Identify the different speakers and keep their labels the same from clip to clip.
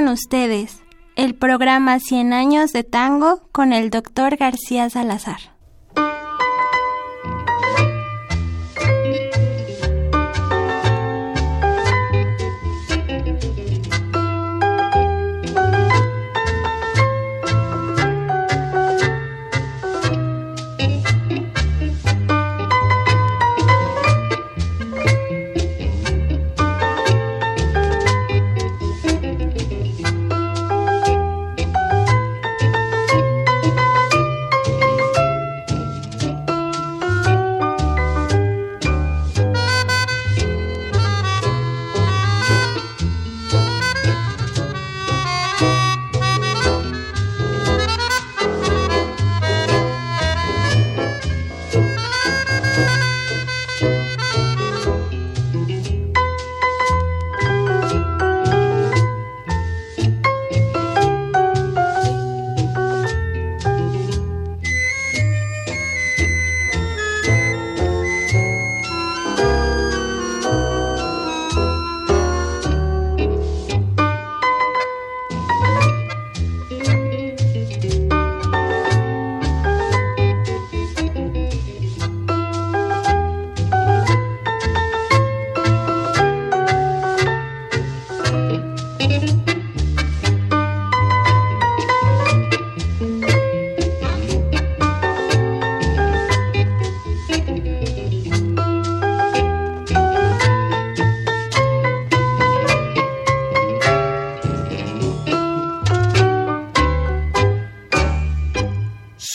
Speaker 1: Con ustedes, el programa 100 años de tango con el doctor García Salazar.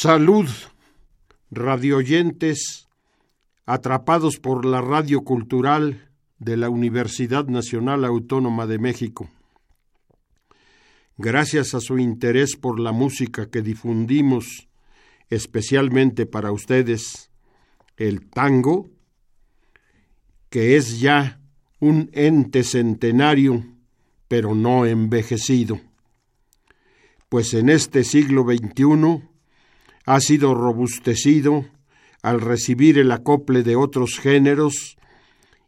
Speaker 2: Salud, radioyentes atrapados por la radio cultural de la Universidad Nacional Autónoma de México. Gracias a su interés por la música que difundimos especialmente para ustedes, el tango, que es ya un ente centenario, pero no envejecido. Pues en este siglo XXI ha sido robustecido al recibir el acople de otros géneros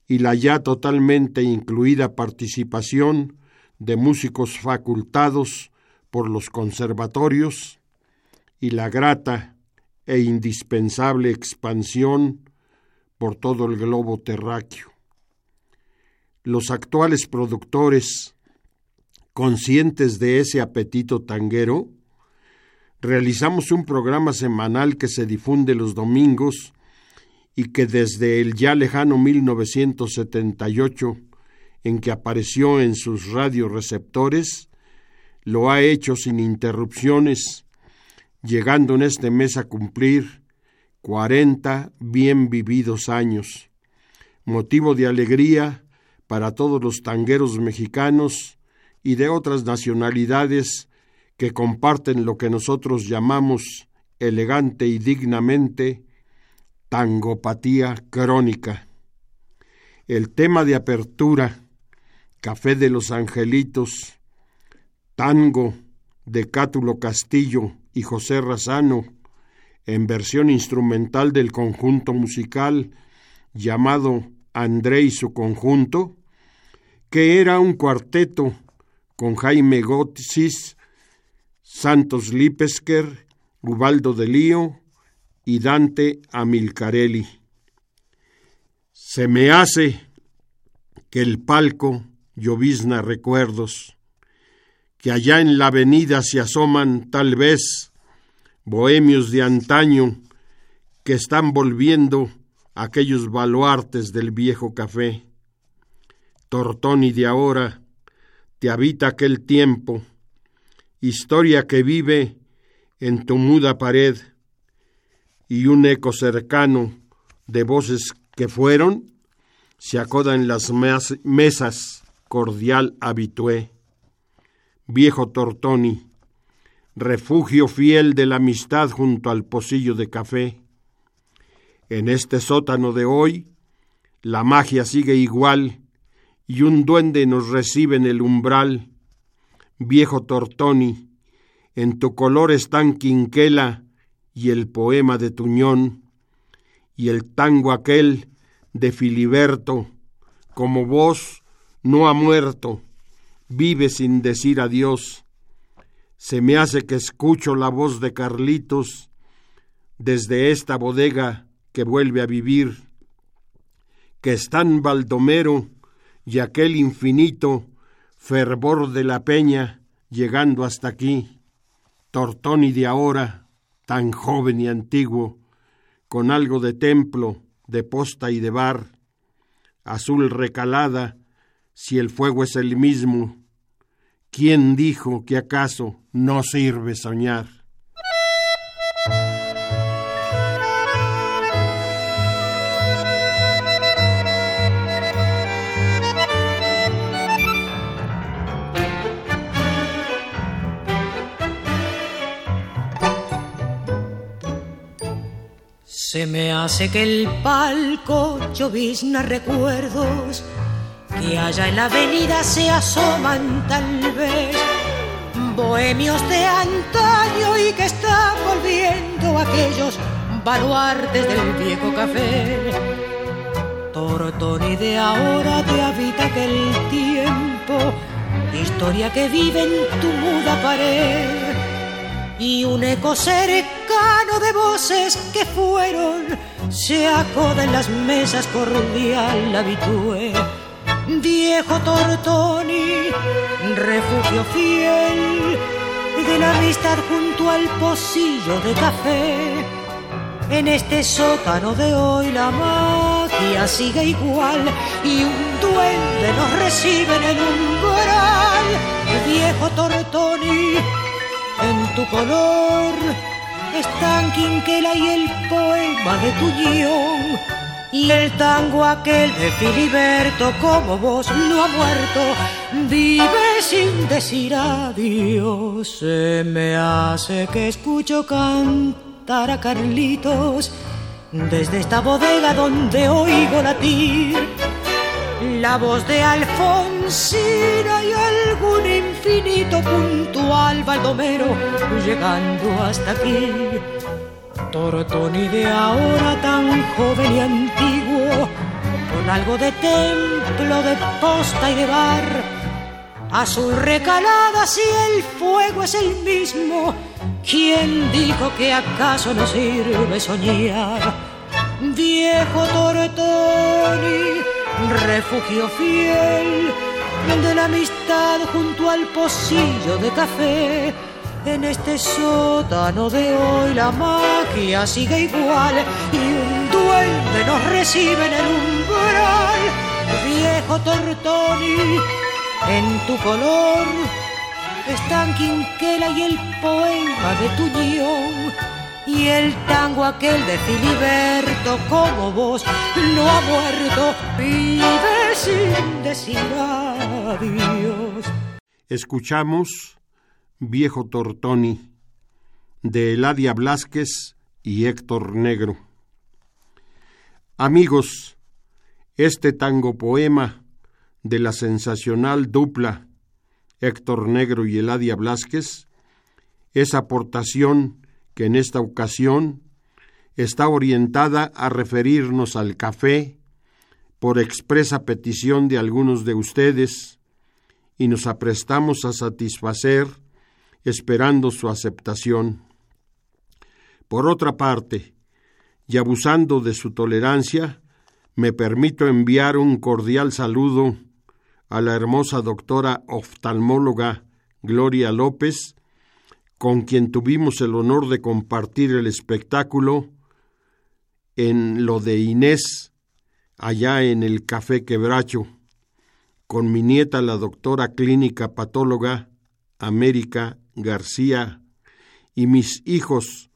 Speaker 2: y la ya totalmente incluida participación de músicos facultados por los conservatorios y la grata e indispensable expansión por todo el globo terráqueo. Los actuales productores, conscientes de ese apetito tanguero, realizamos un programa semanal que se difunde los domingos y que desde el ya lejano 1978, en que apareció en sus radioreceptores, lo ha hecho sin interrupciones, llegando en este mes a cumplir cuarenta bien vividos años, motivo de alegría para todos los tangueros mexicanos y de otras nacionalidades que comparten lo que nosotros llamamos elegante y dignamente tangopatía crónica. El tema de apertura, Café de los Angelitos, Tango de Cátulo Castillo y José Razano, en versión instrumental del conjunto musical llamado André y su conjunto, que era un cuarteto con Jaime Gotsis, Santos Lipesker, Ubaldo de Lío y Dante Amilcarelli. Se me hace que el palco llovizna recuerdos, que allá en la avenida se asoman tal vez bohemios de antaño que están volviendo aquellos baluartes del viejo café. Tortoni de ahora, te habita aquel tiempo, historia que vive en tu muda pared y un eco cercano de voces que fueron se acoda en las mesas cordial habitué. Viejo Tortoni, refugio fiel de la amistad junto al pocillo de café, en este sótano de hoy, la magia sigue igual y un duende nos recibe en el umbral. Viejo Tortoni, en tu color están Quinquela y el poema de Tuñón y el tango aquel de Filiberto, como vos no ha muerto, vive sin decir adiós. Se me hace que escucho la voz de Carlitos desde esta bodega que vuelve a vivir, que están Baldomero y aquel infinito fervor de la peña llegando hasta aquí, Tortoni de ahora, tan joven y antiguo, con algo de templo, de posta y de bar, azul recalada, si el fuego es el mismo, ¿quién dijo que acaso no sirve soñar?
Speaker 3: Se me hace que el palco llovizna recuerdos que allá en la avenida se asoman tal vez bohemios de antaño y que están volviendo aquellos baluartes del viejo café. Tortoni de ahora te habita aquel tiempo, historia que vive en tu muda pared y un eco cercano de voces que fueron se acoda en las mesas cordial habitué. Viejo Tortoni, refugio fiel de la amistad junto al pocillo de café. En este sótano de hoy la magia sigue igual y un duende nos recibe en el umbral. Viejo Tortoni, en tu color están Quinquela y el poema de Tuñón y el tango aquel de Filiberto como vos no ha muerto vive sin decir adiós. Se me hace que escucho cantar a Carlitos desde esta bodega donde oigo latir la voz de Alfonsina y algún infinito puntual baldomero llegando hasta aquí. Tortoni de ahora tan joven y antiguo, con algo de templo, de posta y de bar. Azul recalada si el fuego es el mismo, ¿quién dijo que acaso no sirve soñar? Viejo Tortoni, refugio fiel de la amistad junto al pocillo de café. En este sótano de hoy la magia sigue igual y un duende nos recibe en el umbral. Viejo Tortoni, en tu color están Quinquela y el poema de Tuñón y el tango aquel de Filiberto como vos no ha vive sin decir.
Speaker 2: Escuchamos Viejo Tortoni de Eladia Blasquez y Héctor Negro. Amigos, este tango poema de la sensacional dupla Héctor Negro y Eladia Blasquez es aportación que en esta ocasión está orientada a referirnos al café, por expresa petición de algunos de ustedes y nos aprestamos a satisfacer esperando su aceptación. Por otra parte, y abusando de su tolerancia, me permito enviar un cordial saludo a la hermosa doctora oftalmóloga Gloria López, con quien tuvimos el honor de compartir el espectáculo en lo de Inés, allá en el Café Quebracho, con mi nieta la doctora clínica patóloga América García y mis hijos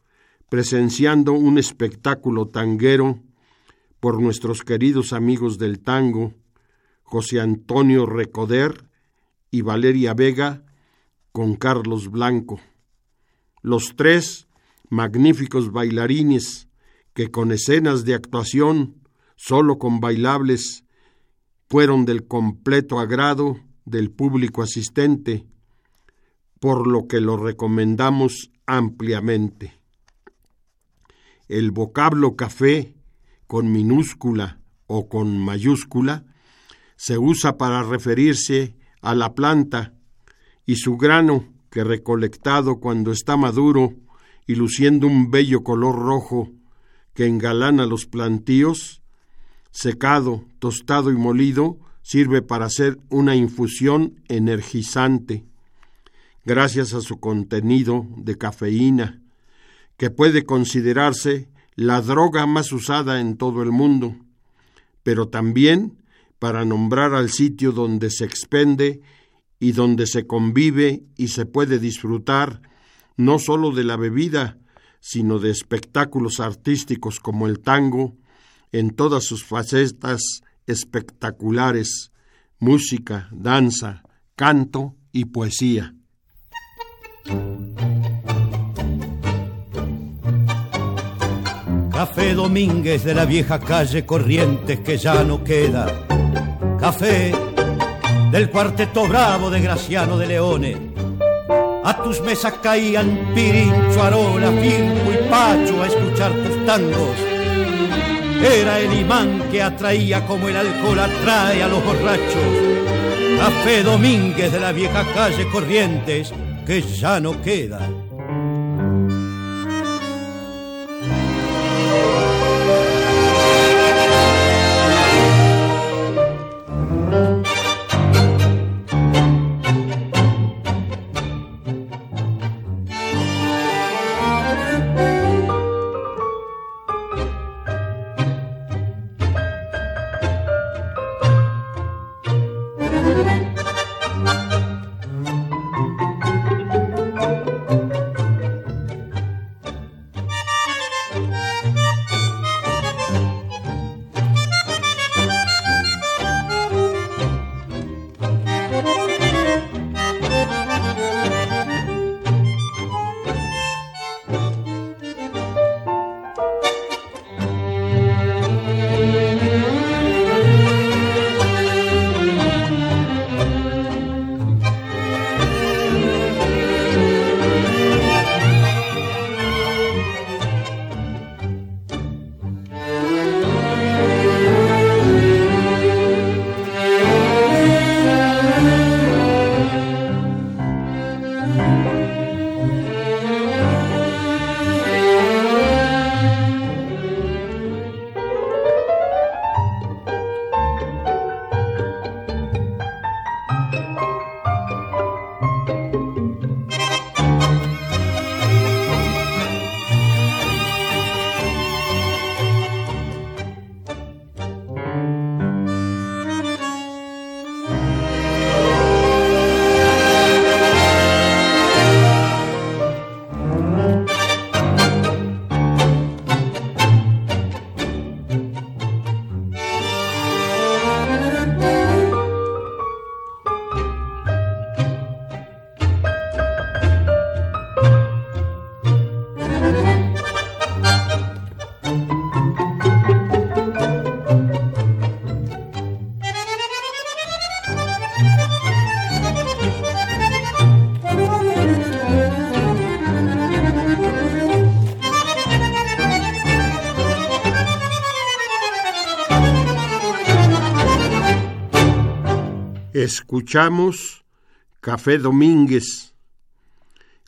Speaker 2: presenciando un espectáculo tanguero por nuestros queridos amigos del tango, José Antonio Recoder y Valeria Vega, con Carlos Blanco. Los tres magníficos bailarines que con escenas de actuación, solo con bailables, fueron del completo agrado del público asistente, por lo que lo recomendamos ampliamente. El vocablo café con minúscula o con mayúscula, se usa para referirse a la planta y su grano que recolectado cuando está maduro y luciendo un bello color rojo que engalana los plantíos, secado, tostado y molido, sirve para hacer una infusión energizante, gracias a su contenido de cafeína, que puede considerarse la droga más usada en todo el mundo, pero también para nombrar al sitio donde se expende y donde se convive y se puede disfrutar no sólo de la bebida, sino de espectáculos artísticos como el tango, en todas sus facetas espectaculares, música, danza, canto y poesía.
Speaker 4: Café Domínguez de la vieja calle Corrientes que ya no queda. Café del cuarteto bravo de Graciano de Leone. A tus mesas caían Pirincho, Arola, Firmo y Pacho a escuchar tus tangos. Era el imán que atraía como el alcohol atrae a los borrachos. Café Domínguez de la vieja calle Corrientes que ya no queda.
Speaker 2: Escuchamos Café Domínguez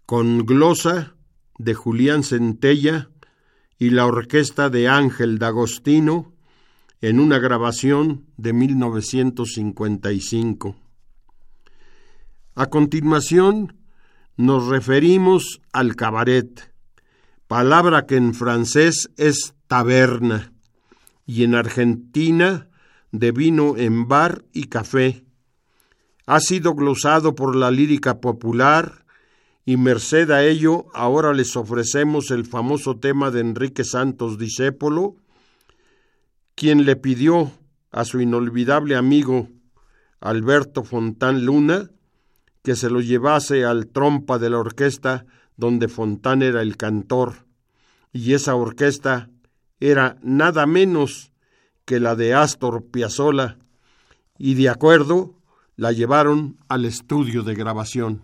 Speaker 2: con glosa de Julián Centella y la orquesta de Ángel D'Agostino en una grabación de 1955. A continuación, nos referimos al cabaret, palabra que en francés es taberna y en Argentina de vino en bar y café ha sido glosado por la lírica popular y merced a ello ahora les ofrecemos el famoso tema de Enrique Santos Discépolo, quien le pidió a su inolvidable amigo Alberto Fontán Luna que se lo llevase al trompa de la orquesta donde Fontán era el cantor, y esa orquesta era nada menos que la de Astor Piazzolla, y de acuerdo la llevaron al estudio de grabación.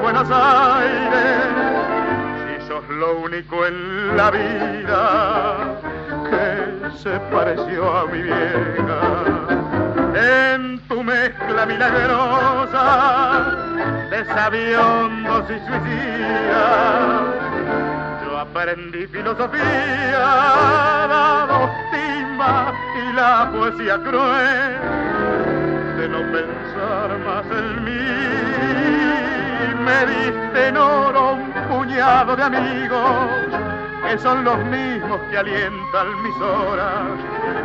Speaker 5: Buenos Aires, si sos lo único en la vida que se pareció a mi vieja. En tu mezcla milagrosa de sabiondos y suicidas, yo aprendí filosofía, la doctima y la poesía cruel de no pensar más en me diste en oro un puñado de amigos que son los mismos que alientan mis horas.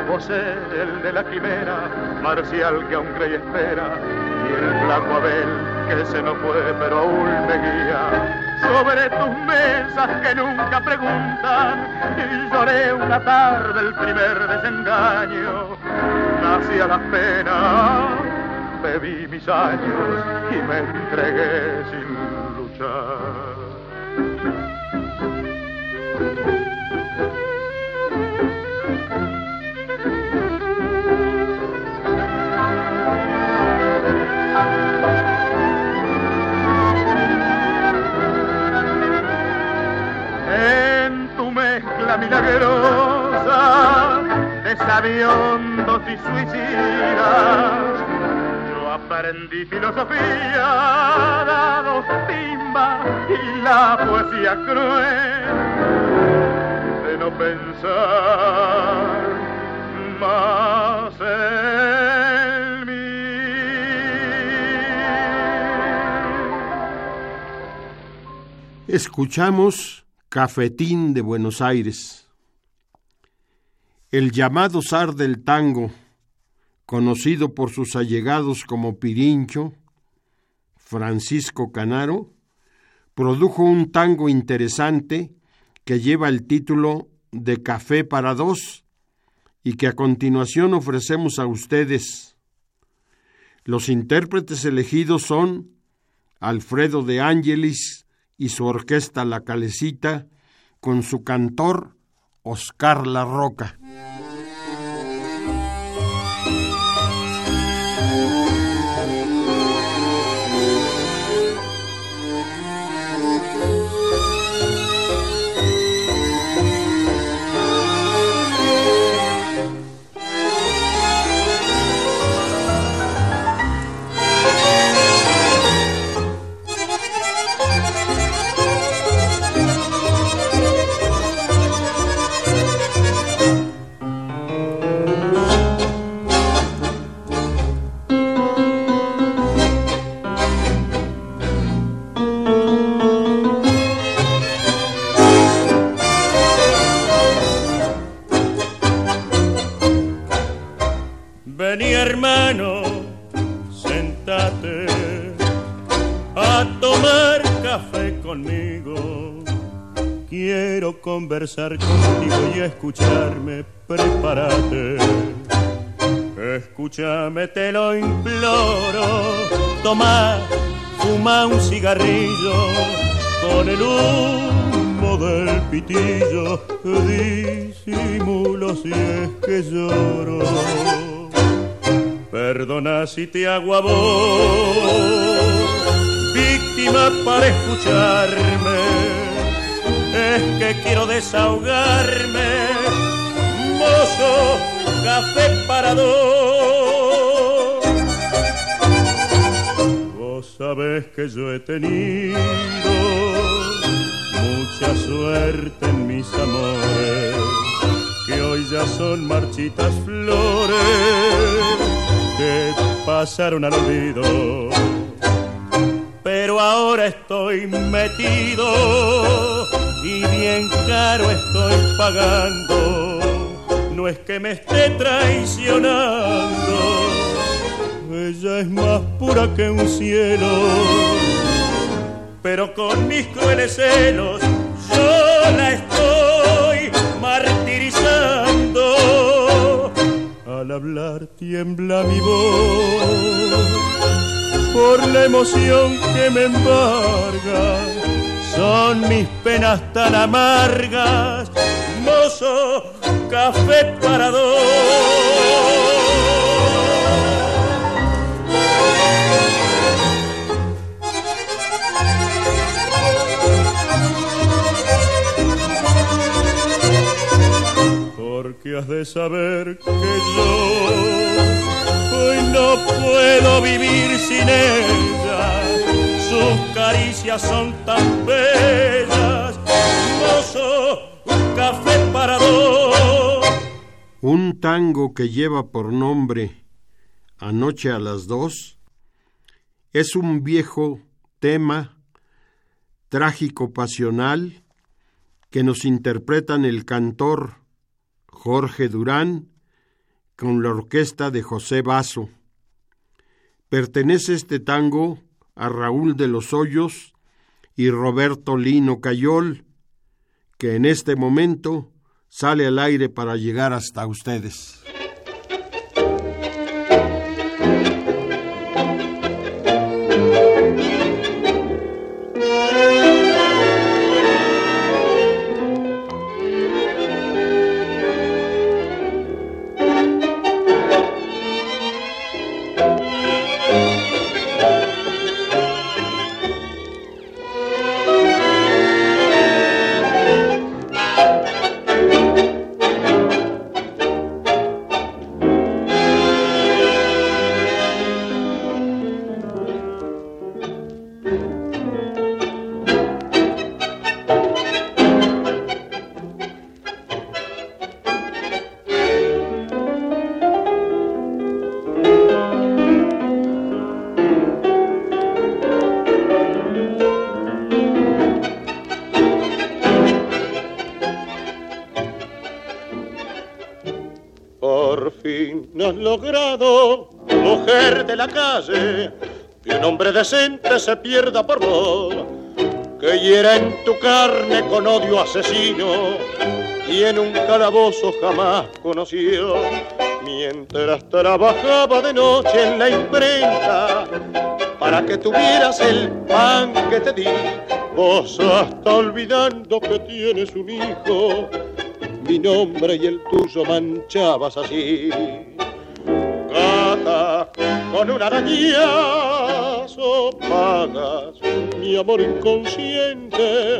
Speaker 5: Vos el de la quimera, marcial que aún cree y espera, y el flaco Abel que se no fue pero aún me guía. Sobre tus mesas que nunca preguntan, y lloré una tarde el primer desengaño, nací a las penas bebí mis años y me entregué sin luchar. En tu mezcla milagrosa de sabiondos y suicidas aprendí filosofía, dado timba y la poesía cruel de no pensar más en mí.
Speaker 2: Escuchamos Cafetín de Buenos Aires, el llamado zar del tango conocido por sus allegados como Pirincho, Francisco Canaro, produjo un tango interesante que lleva el título de Café para dos y que a continuación ofrecemos a ustedes. Los intérpretes elegidos son Alfredo de Ángelis y su orquesta La Calecita con su cantor Oscar La Roca. a tomar café conmigo.
Speaker 6: Quiero conversar contigo y escucharme, prepárate. Escúchame, te lo imploro. Toma, fuma un cigarrillo con el humo del pitillo. Disimulo si es que lloro. Perdona si te hago a vos para escucharme, es que quiero desahogarme, mozo, café para dos. Vos sabés que yo he tenido mucha suerte en mis amores, que hoy ya son marchitas flores que pasaron al olvido. Ahora estoy metido y bien caro estoy pagando. No es que me esté traicionando, ella es más pura que un cielo. Pero con mis crueles celos yo la estoy martirizando. Al hablar tiembla mi voz por la emoción que me embarga. Son mis penas tan amargas, mozo, café para dos. Porque has de saber que yo hoy no puedo vivir sin ella. Sus caricias son tan bellas. Mozo, un café para dos.
Speaker 2: Un tango que lleva por nombre Anoche a las dos es un viejo tema trágico pasional que nos interpretan el cantor Jorge Durán con la orquesta de José Basso. Pertenece este tango a Raúl de los Hoyos y Roberto Lino Cayol, que en este momento sale al aire para llegar hasta ustedes.
Speaker 7: Decente se pierda por vos, que hiera en tu carne con odio asesino y en un calabozo jamás conoció. Mientras trabajaba de noche en la imprenta, para que tuvieras el pan que te di, vos hasta olvidando que tienes un hijo mi nombre y el tuyo manchabas así. Gata, con un arañazo pagas mi amor inconsciente.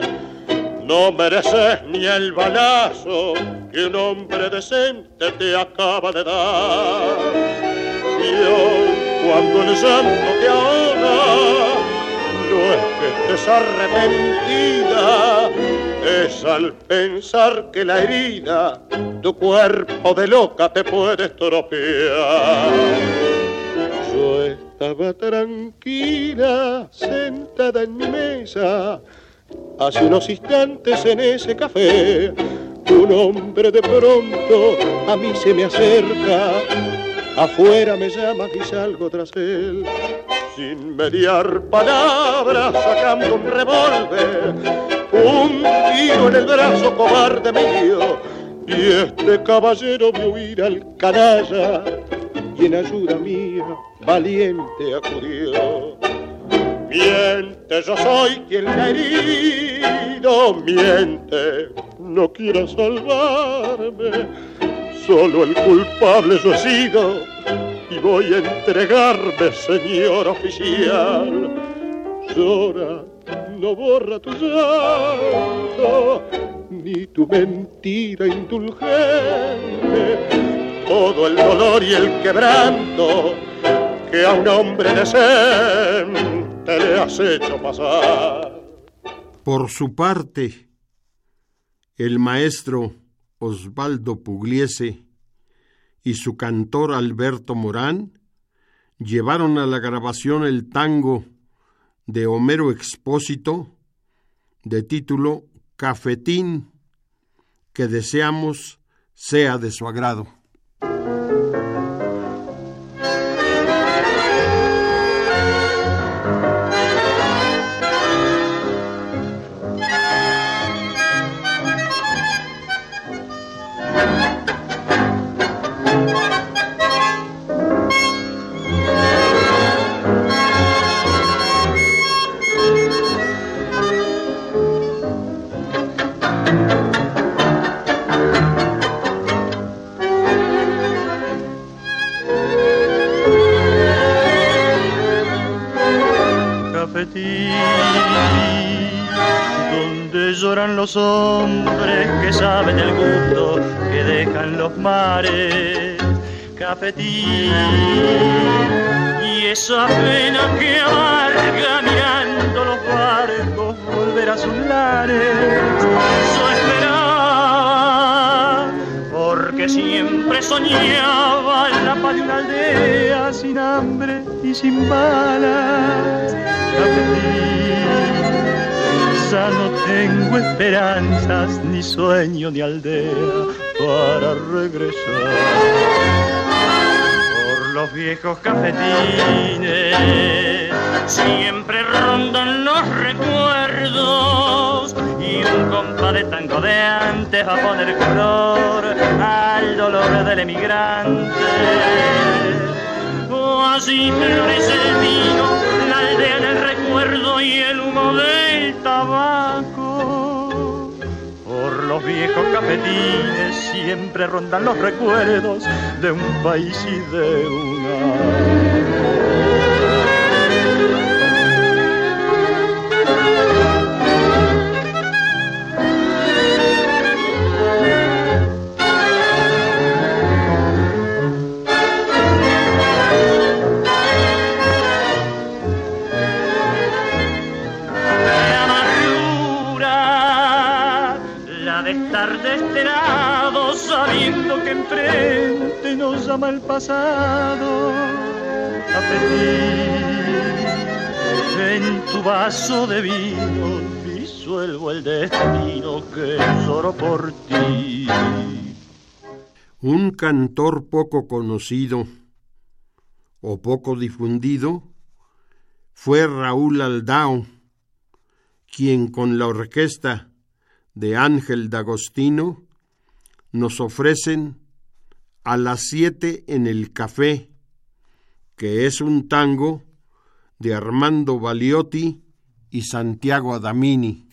Speaker 7: No mereces ni el balazo que un hombre decente te acaba de dar. Y hoy, cuando el llanto te ahoga, no es que estés arrepentida, es al pensar que la herida tu cuerpo de loca te puede estropear. Yo estaba tranquila, sentada en mi mesa, hace unos instantes en ese café. Un hombre de pronto a mí se me acerca, afuera me llama y salgo tras él. Sin mediar palabras, sacando un revólver, un tiro en el brazo cobarde mío, y este caballero vio huir al canalla, y en ayuda mía valiente acudió. Miente, yo soy quien le ha herido, miente, no quiera salvarme, solo el culpable yo y voy a entregarme, señor oficial. Llora, no borra tu llanto, ni tu mentira indulgente, todo el dolor y el quebranto que a un hombre decente le has hecho pasar.
Speaker 2: Por su parte, el maestro Osvaldo Pugliese y su cantor Alberto Morán llevaron a la grabación el tango de Homero Expósito de título Cafetín que deseamos sea de su agrado.
Speaker 8: Los hombres que saben el gusto que dejan los mares. Cafetín y esa pena que amarga mirando los barcos volver a sus lares. Eso esperaba porque siempre soñaba en la paz de una aldea sin hambre y sin balas. Cafetín ya no tengo esperanzas, ni sueño, ni aldea para regresar. Por los viejos cafetines siempre rondan los recuerdos y un compa de tango de antes va a poner color al dolor del emigrante. así florece el vino, la aldea del recuerdo y el humo de los viejos cafetines siempre rondan los recuerdos de un país y de una. Llama el pasado. en tu vaso de vino disuelvo el destino que lloro por ti.
Speaker 2: Un cantor poco conocido o poco difundido fue Raúl Aldao, quien con la orquesta de Ángel D'Agostino nos ofrecen a las siete en el café, que es un tango de Armando Baliotti y Santiago Adamini.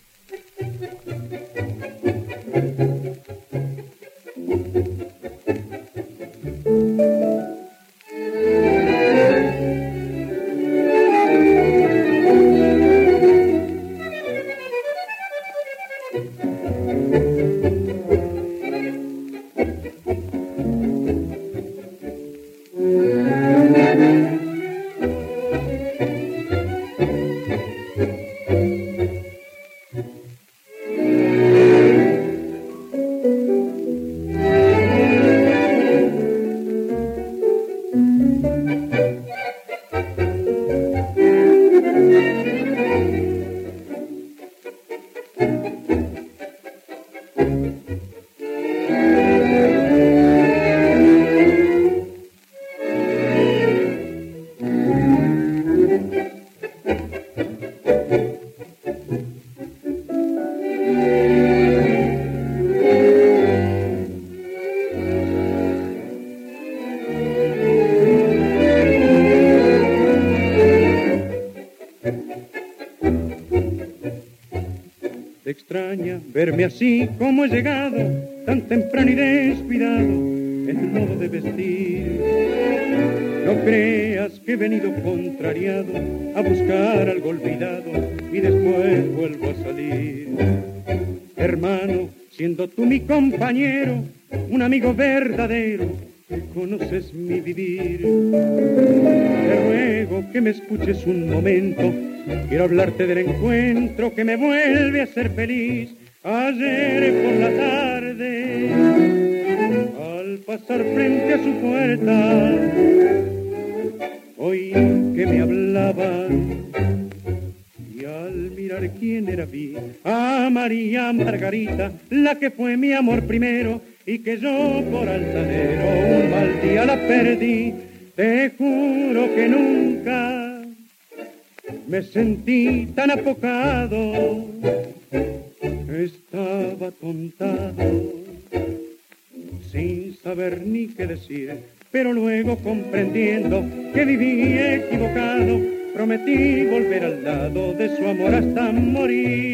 Speaker 9: Verme así como he llegado, tan temprano y descuidado, en modo de vestir. No creas que he venido contrariado a buscar algo olvidado y después vuelvo a salir. Hermano, siendo tú mi compañero, un amigo verdadero, conoces mi vivir. Te ruego que me escuches un momento, quiero hablarte del encuentro que me vuelve a ser feliz. Por la tarde, al pasar frente a su puerta, oí que me hablaban y al mirar quién era vi a María Margarita, la que fue mi amor primero y que yo por altanero un mal día la perdí. Te juro que nunca me sentí tan apocado, estaba tontado, sin saber ni qué decir, pero luego comprendiendo que viví equivocado, prometí volver al lado de su amor hasta morir.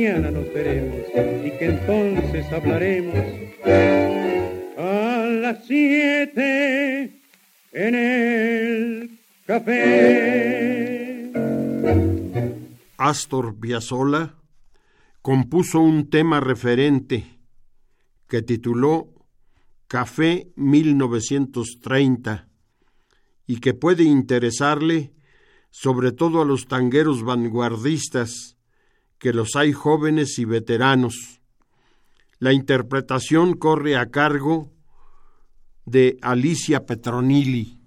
Speaker 9: Mañana nos veremos y que entonces hablaremos a las siete en el café.
Speaker 2: Astor Piazzolla compuso un tema referente que tituló Café 1930 y que puede interesarle sobre todo a los tangueros vanguardistas, que los hay jóvenes y veteranos. La interpretación corre a cargo de Alicia Petronilli.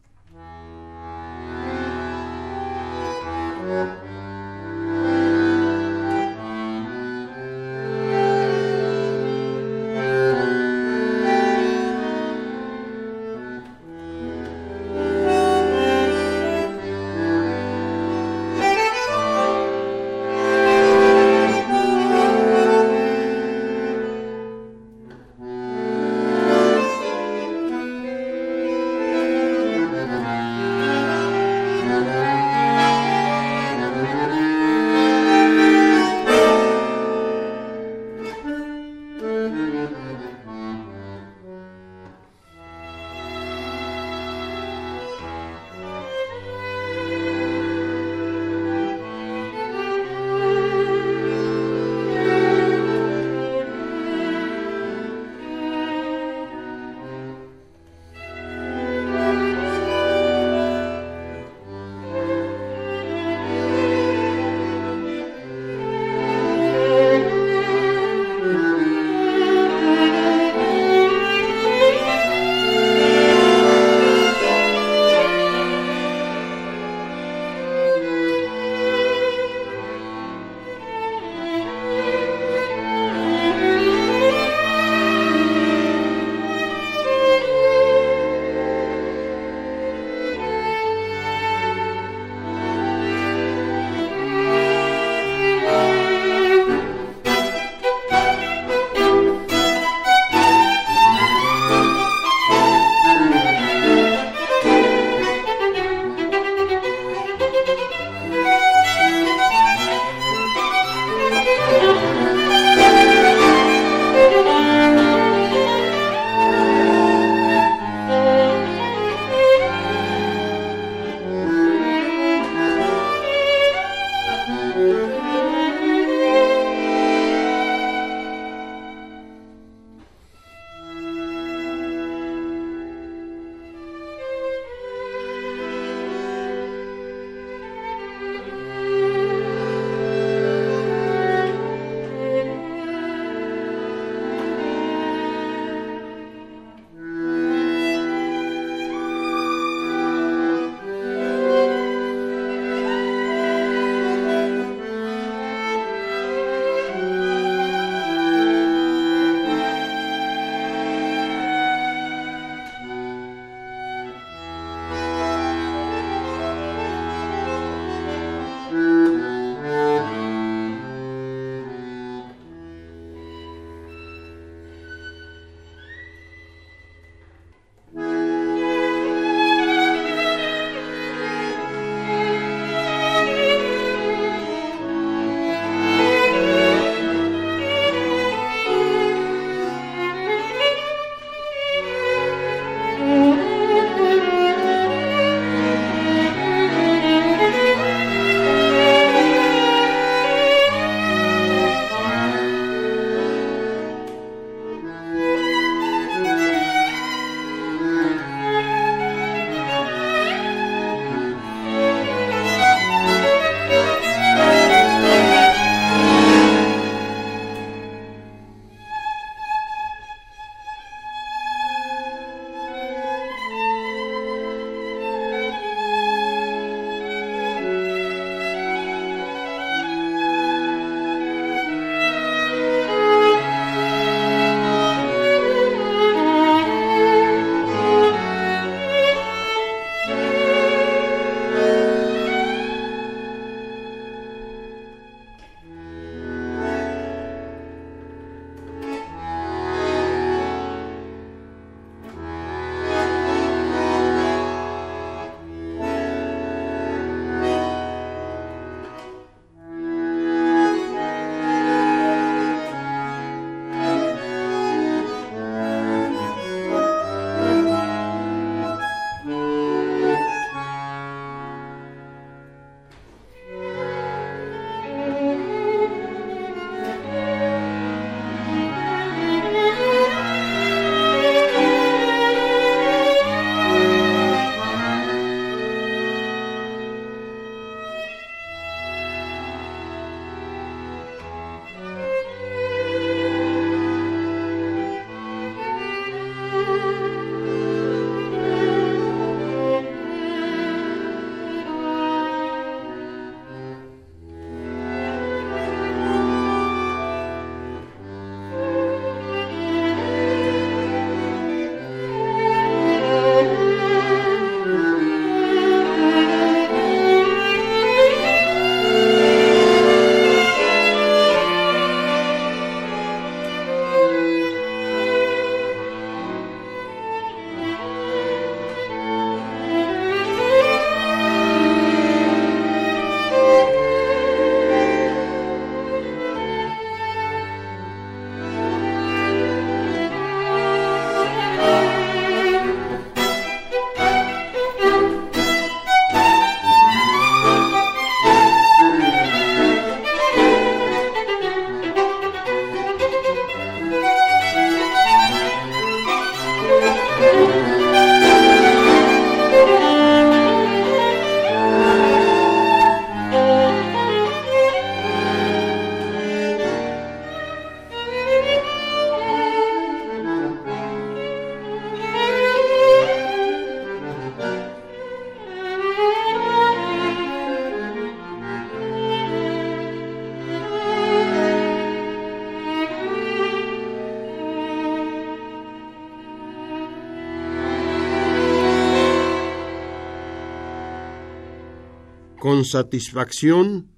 Speaker 2: Satisfacción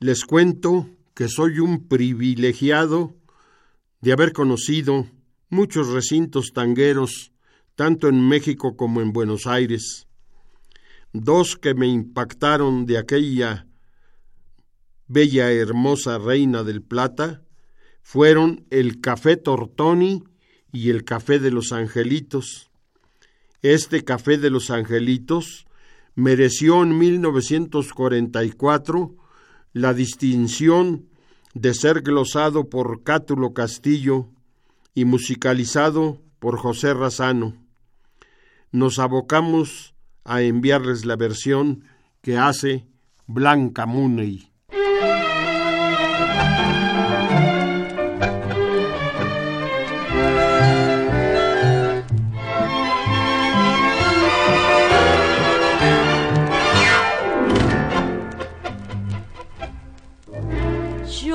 Speaker 2: les cuento que soy un privilegiado de haber conocido muchos recintos tangueros, tanto en México como en Buenos Aires. Dos que me impactaron de aquella bella hermosa reina del Plata fueron el Café Tortoni y el Café de los Angelitos. Este Café de los Angelitos mereció en 1944 la distinción de ser glosado por Cátulo Castillo y musicalizado por José Razano. Nos abocamos a enviarles la versión que hace Blanca Muney.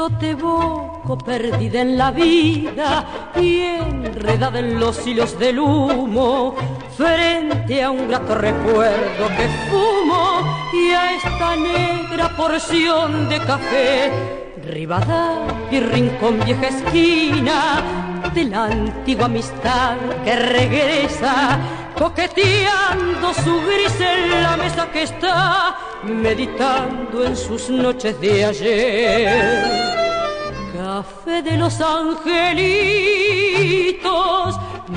Speaker 10: Te evoco perdida en la vida y enredada en los hilos del humo, frente a un grato recuerdo que fumo y a esta negra porción de café. Y rincón vieja esquina de la antigua amistad que regresa coqueteando su gris en la mesa que está meditando en sus noches de ayer. Café de los angelitos,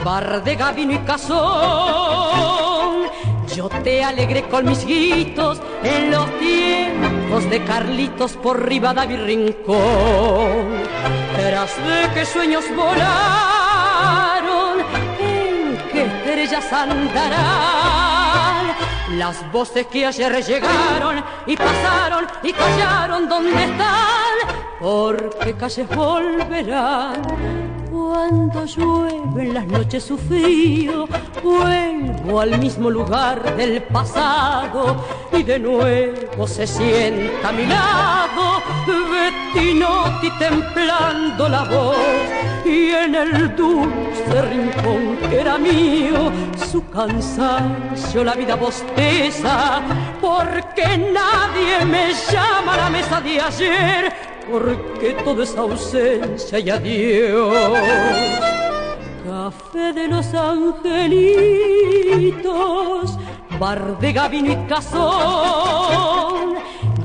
Speaker 10: bar de gabino y cazón. Yo te alegré con mis gritos en los tiempos de Carlitos por Rivadavia y Rincón. Tras de que sueños qué estrellas andarán las voces que ayer llegaron y pasaron y callaron donde están, porque calles volverán. Cuando llueve en las noches su frío, vuelvo al mismo lugar del pasado y de nuevo se sienta a mi lado Bettinotti templando la voz y en el dulce rincón que era mío su cansancio la vida bosteza porque nadie me llama a la mesa de ayer porque todo es ausencia y adiós. Café de los angelitos, bar de gabino y cazón.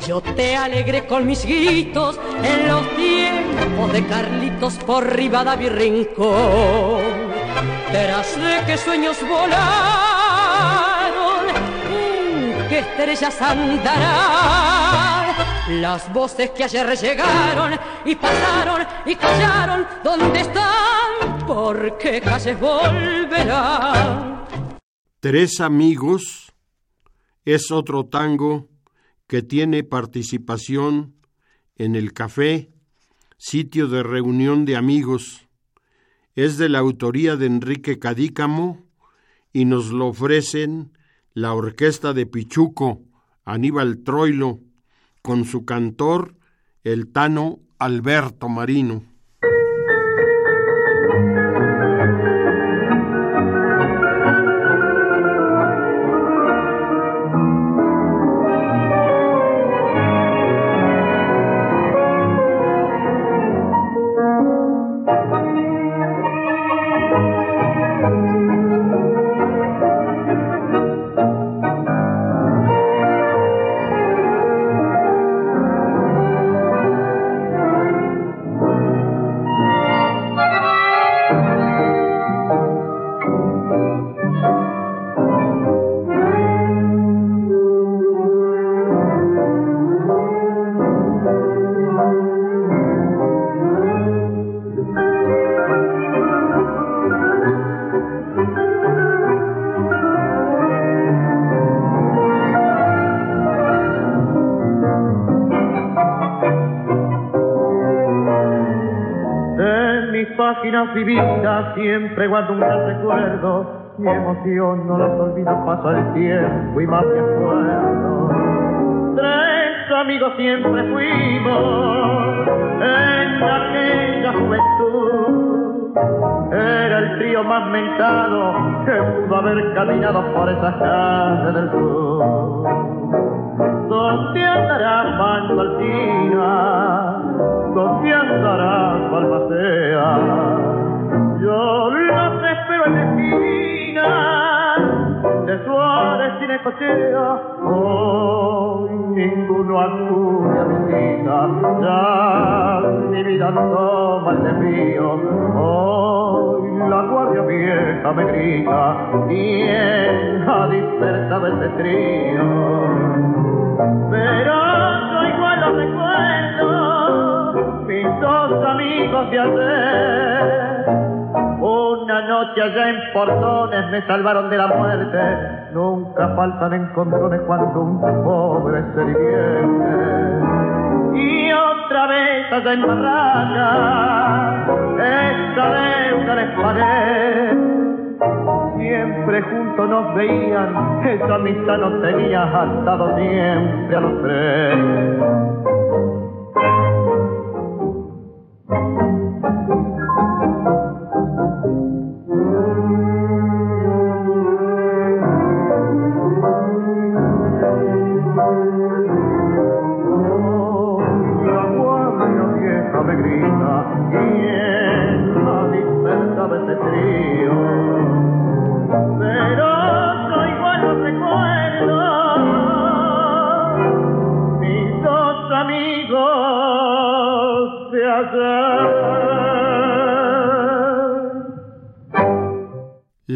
Speaker 10: Yo te alegré con mis gritos en los tiempos de Carlitos por Rivadavia y Rincón. Tras de que sueños volaron, en qué estrellas andarán las voces que ayer llegaron y pasaron y callaron, ¿dónde están? Porque calles volverán.
Speaker 2: Tres amigos es otro tango que tiene participación en el café, sitio de reunión de amigos. Es de la autoría de Enrique Cadícamo y nos lo ofrecen la orquesta de Pichuco, Aníbal Troilo, con su cantor, el tano Alberto Marino.
Speaker 11: Siempre guardo un gran recuerdo. Mi emoción no las olvida, pasa el tiempo y más me acuerdo. Tres amigos siempre fuimos en aquella juventud. Era el trío más mentado que pudo haber caminado por esas calles del sur ¿Dónde andarás, Pancho Alcina? ¿Dónde andarás, Balmacea? Hoy ninguno acude a mi vida, ya mi vida toma el desvío. Hoy la guardia vieja me grita, ¿quién ha despertado este trío? Pero yo igual los recuerdo, mis dos amigos de ayer. Una noche allá en Portones me salvaron de la muerte. Nunca faltan encontrones cuando un pobre se divierte. Y otra vez allá en Barraca, esta deuda les siempre juntos nos veían, esa amistad nos tenía atado siempre a los tres.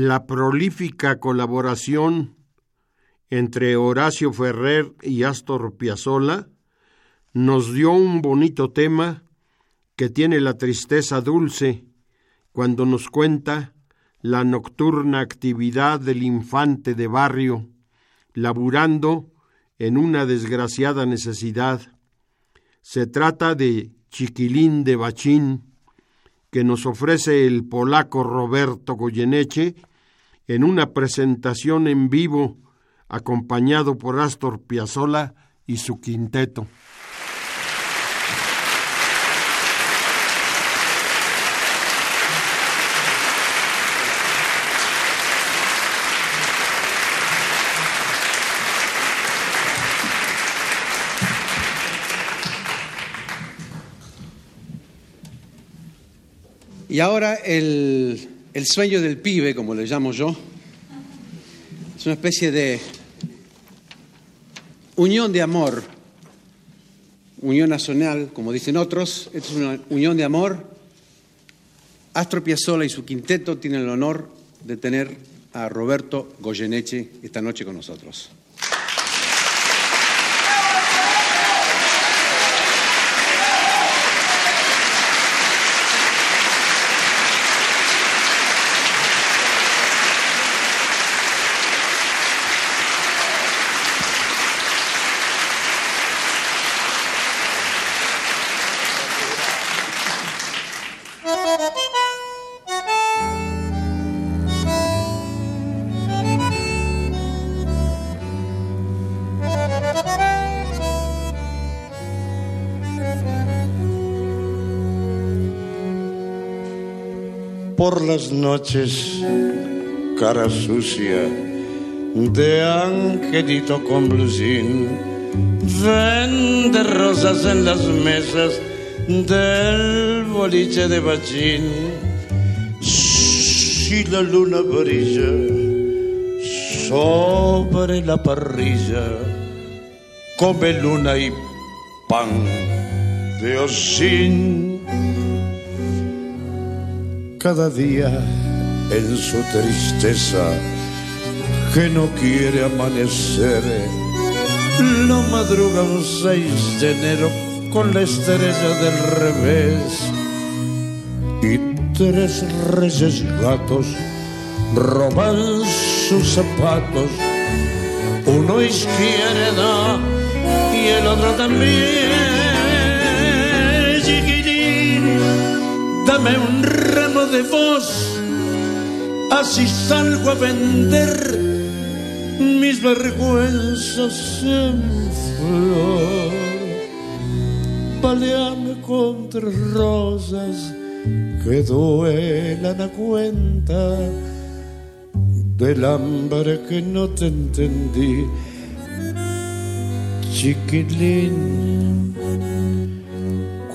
Speaker 2: La prolífica colaboración entre Horacio Ferrer y Astor Piazzolla nos dio un bonito tema que tiene la tristeza dulce cuando nos cuenta la nocturna actividad del infante de barrio, laburando en una desgraciada necesidad. Se trata de Chiquilín de Bachín, que nos ofrece el polaco Roberto Goyeneche en una presentación en vivo acompañado por Astor Piazzolla y su quinteto.
Speaker 12: Y ahora el el sueño del pibe, como le llamo yo, es una especie de unión de amor, unión nacional, como dicen otros, es una unión de amor. Astro Piazzolla y su quinteto tienen el honor de tener a Roberto Goyeneche esta noche con nosotros.
Speaker 13: Noches, cara sucia de angelito con blusín, vende rosas en las mesas del boliche de bachín. Si la luna brilla sobre la parrilla, come luna y pan de osín cada día en su tristeza que no quiere amanecer. Lo madruga un 6 de enero con la estrella del revés y tres reyes gatos roban sus zapatos, uno izquierdo y el otro también dame un de voz, así salgo a vender mis vergüenzas en flor. Paleame contra rosas que duelan a cuenta del hambre que no te entendí.
Speaker 14: chiquilín,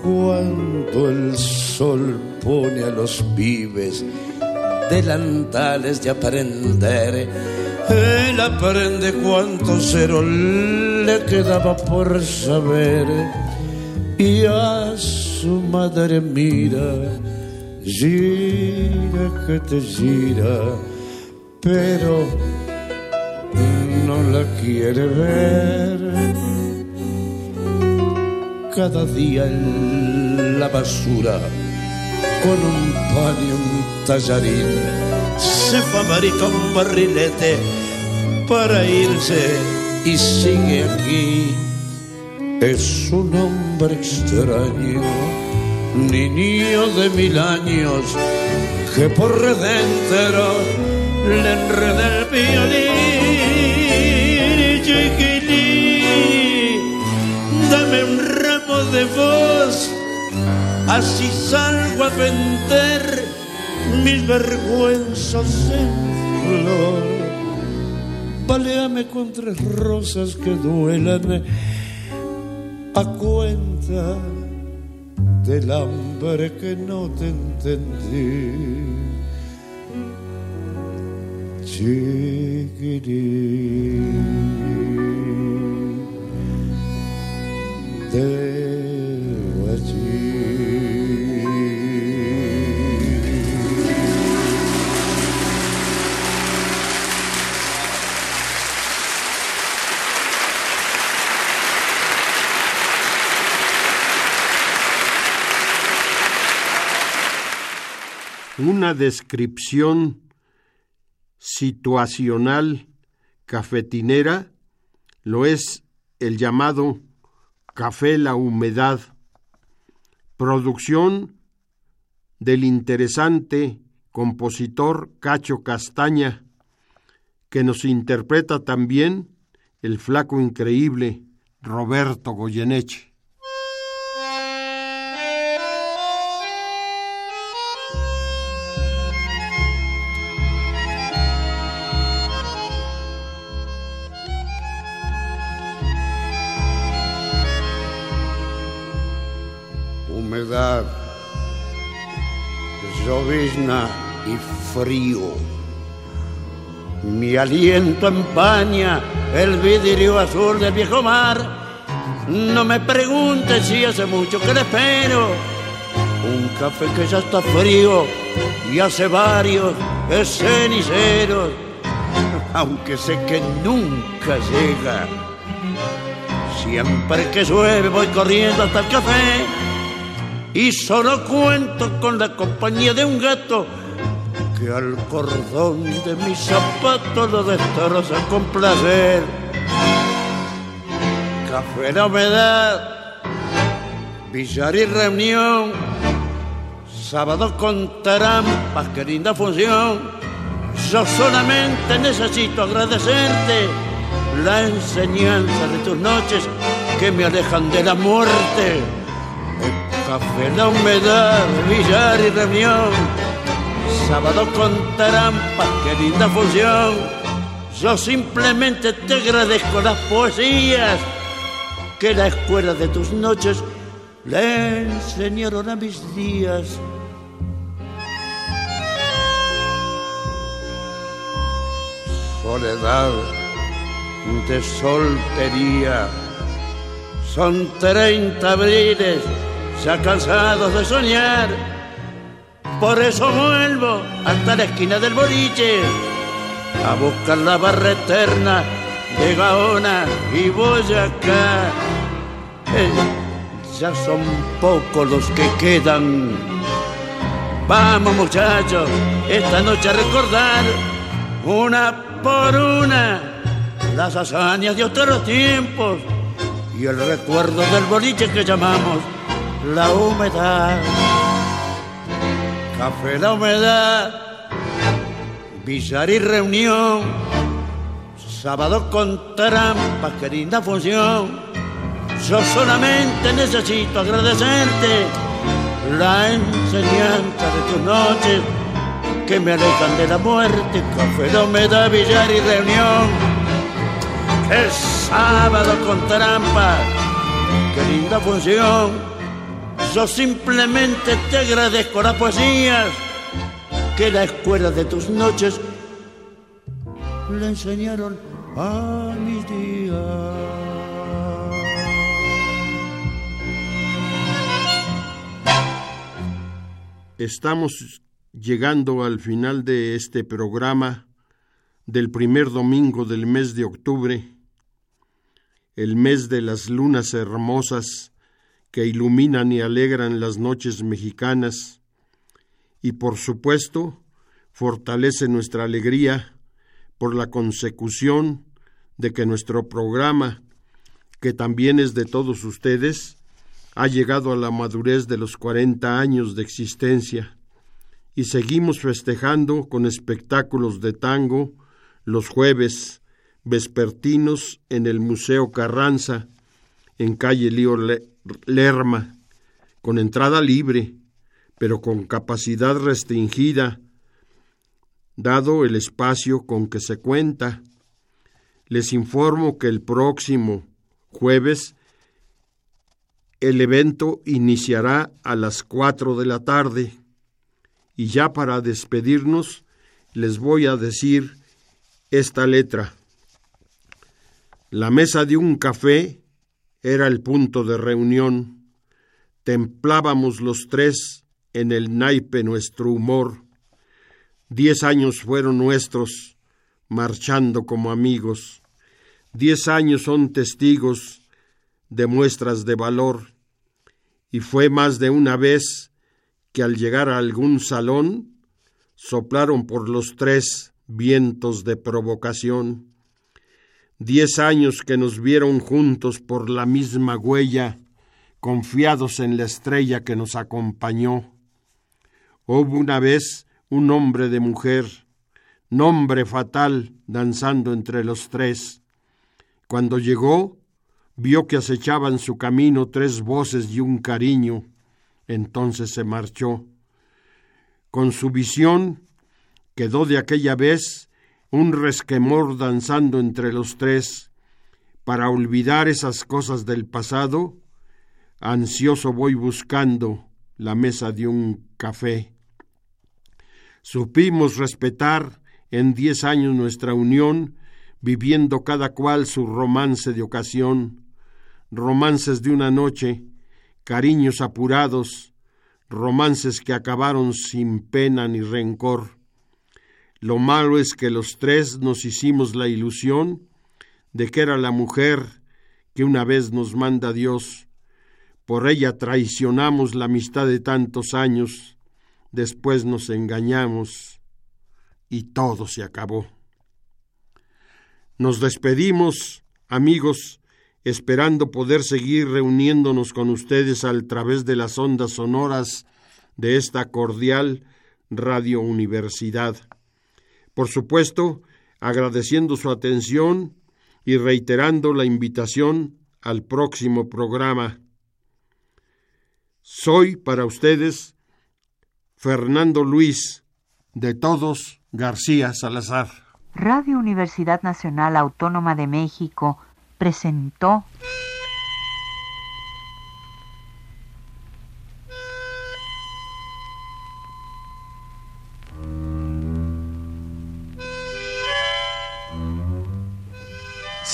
Speaker 14: cuando el sol pone a los pibes delantales de aprender, él aprende cuánto cero le quedaba por saber y a su madre mira, gira que te gira, pero no la quiere ver. Cada día en la basura, con un pan y un tallarín, se fabrica un barrilete para irse y sigue aquí. Es un hombre extraño, niño de mil años, que por redentero le enreda el violín. Chiquilín, dame un ramo de voz, así salgo a vender mis vergüenzas en flor. Baleame con tres rosas que duelan a cuenta del hambre que no te entendí. Chiquirín, debo
Speaker 2: Una descripción situacional cafetinera lo es el llamado Café La Humedad, producción del interesante compositor Cacho Castaña, que nos interpreta también el flaco increíble Roberto Goyeneche.
Speaker 14: Llovizna y frío. Mi aliento empaña el vidrio azul del viejo mar. No me preguntes si hace mucho que le espero. Un café que ya está frío y hace varios ceniceros. Aunque sé que nunca llega. Siempre que llueve voy corriendo hasta el café y solo cuento con la compañía de un gato que al cordón de mis zapatos lo destroza con placer. Café la humedad, billar y reunión, sábado con tarampas, qué linda función. Yo solamente necesito agradecerte la enseñanza de tus noches que me alejan de la muerte café, la humedad, billar y reunión. Sábado con tarampas, qué linda función. Yo simplemente te agradezco las poesías que la escuela de tus noches le enseñaron a mis días. Soledad de soltería, son treinta abriles ya cansados de soñar. Por eso vuelvo hasta la esquina del boliche a buscar la barra eterna de Gaona y Boyacá. Eh, ya son pocos los que quedan. Vamos muchachos, esta noche a recordar una por una las hazañas de otros tiempos y el recuerdo del boliche que llamamos la humedad. Café la humedad, billar y reunión, sábado con trampas, qué linda función. Yo solamente necesito agradecerte la enseñanza de tus noches que me alejan de la muerte. Café la humedad, billar y reunión.
Speaker 13: Es sábado con trampa. Qué linda función. Yo simplemente te agradezco las poesías que la escuela de tus noches le enseñaron a mis días.
Speaker 2: Estamos llegando al final de este programa del primer domingo del mes de octubre, el mes de las lunas hermosas que iluminan y alegran las noches mexicanas y por supuesto fortalece nuestra alegría por la consecución de que nuestro programa, que también es de todos ustedes, ha llegado a la madurez de los 40 años de existencia y seguimos festejando con espectáculos de tango los jueves vespertinos en el Museo Carranza, en calle Lío Lerma, con entrada libre, pero con capacidad restringida, dado el espacio con que se cuenta. Les informo que el próximo jueves el evento iniciará a las cuatro de la tarde y ya para despedirnos les voy a decir esta letra. La mesa de un café era el punto de reunión. Templábamos los tres en el naipe nuestro humor. Diez años fueron nuestros, marchando como amigos. Diez años son testigos de muestras de valor, y fue más de una vez que al llegar a algún salón soplaron por los tres vientos de provocación. Diez años que nos vieron juntos por la misma huella, confiados en la estrella que nos acompañó. Hubo una vez un hombre de mujer, nombre fatal, danzando entre los tres. Cuando llegó, vio que acechaban su camino tres voces y un cariño, entonces se marchó. Con su visión quedó de aquella vez un resquemor danzando entre los tres. Para olvidar esas cosas del pasado, ansioso voy buscando la mesa de un café. Supimos respetar en diez años nuestra unión, viviendo cada cual su romance de ocasión romances de una noche, cariños apurados, romances que acabaron sin pena ni rencor. Lo malo es que los tres nos hicimos la ilusión de que era la mujer que una vez nos manda Dios. Por ella traicionamos la amistad de tantos años, después nos engañamos y todo se acabó. Nos despedimos, amigos, esperando poder seguir reuniéndonos con ustedes a través de las ondas sonoras de esta cordial Radio Universidad. Por supuesto, agradeciendo su atención y reiterando la invitación al próximo programa. Soy para ustedes Fernando Luis, de todos García Salazar.
Speaker 15: Radio Universidad Nacional Autónoma de México presentó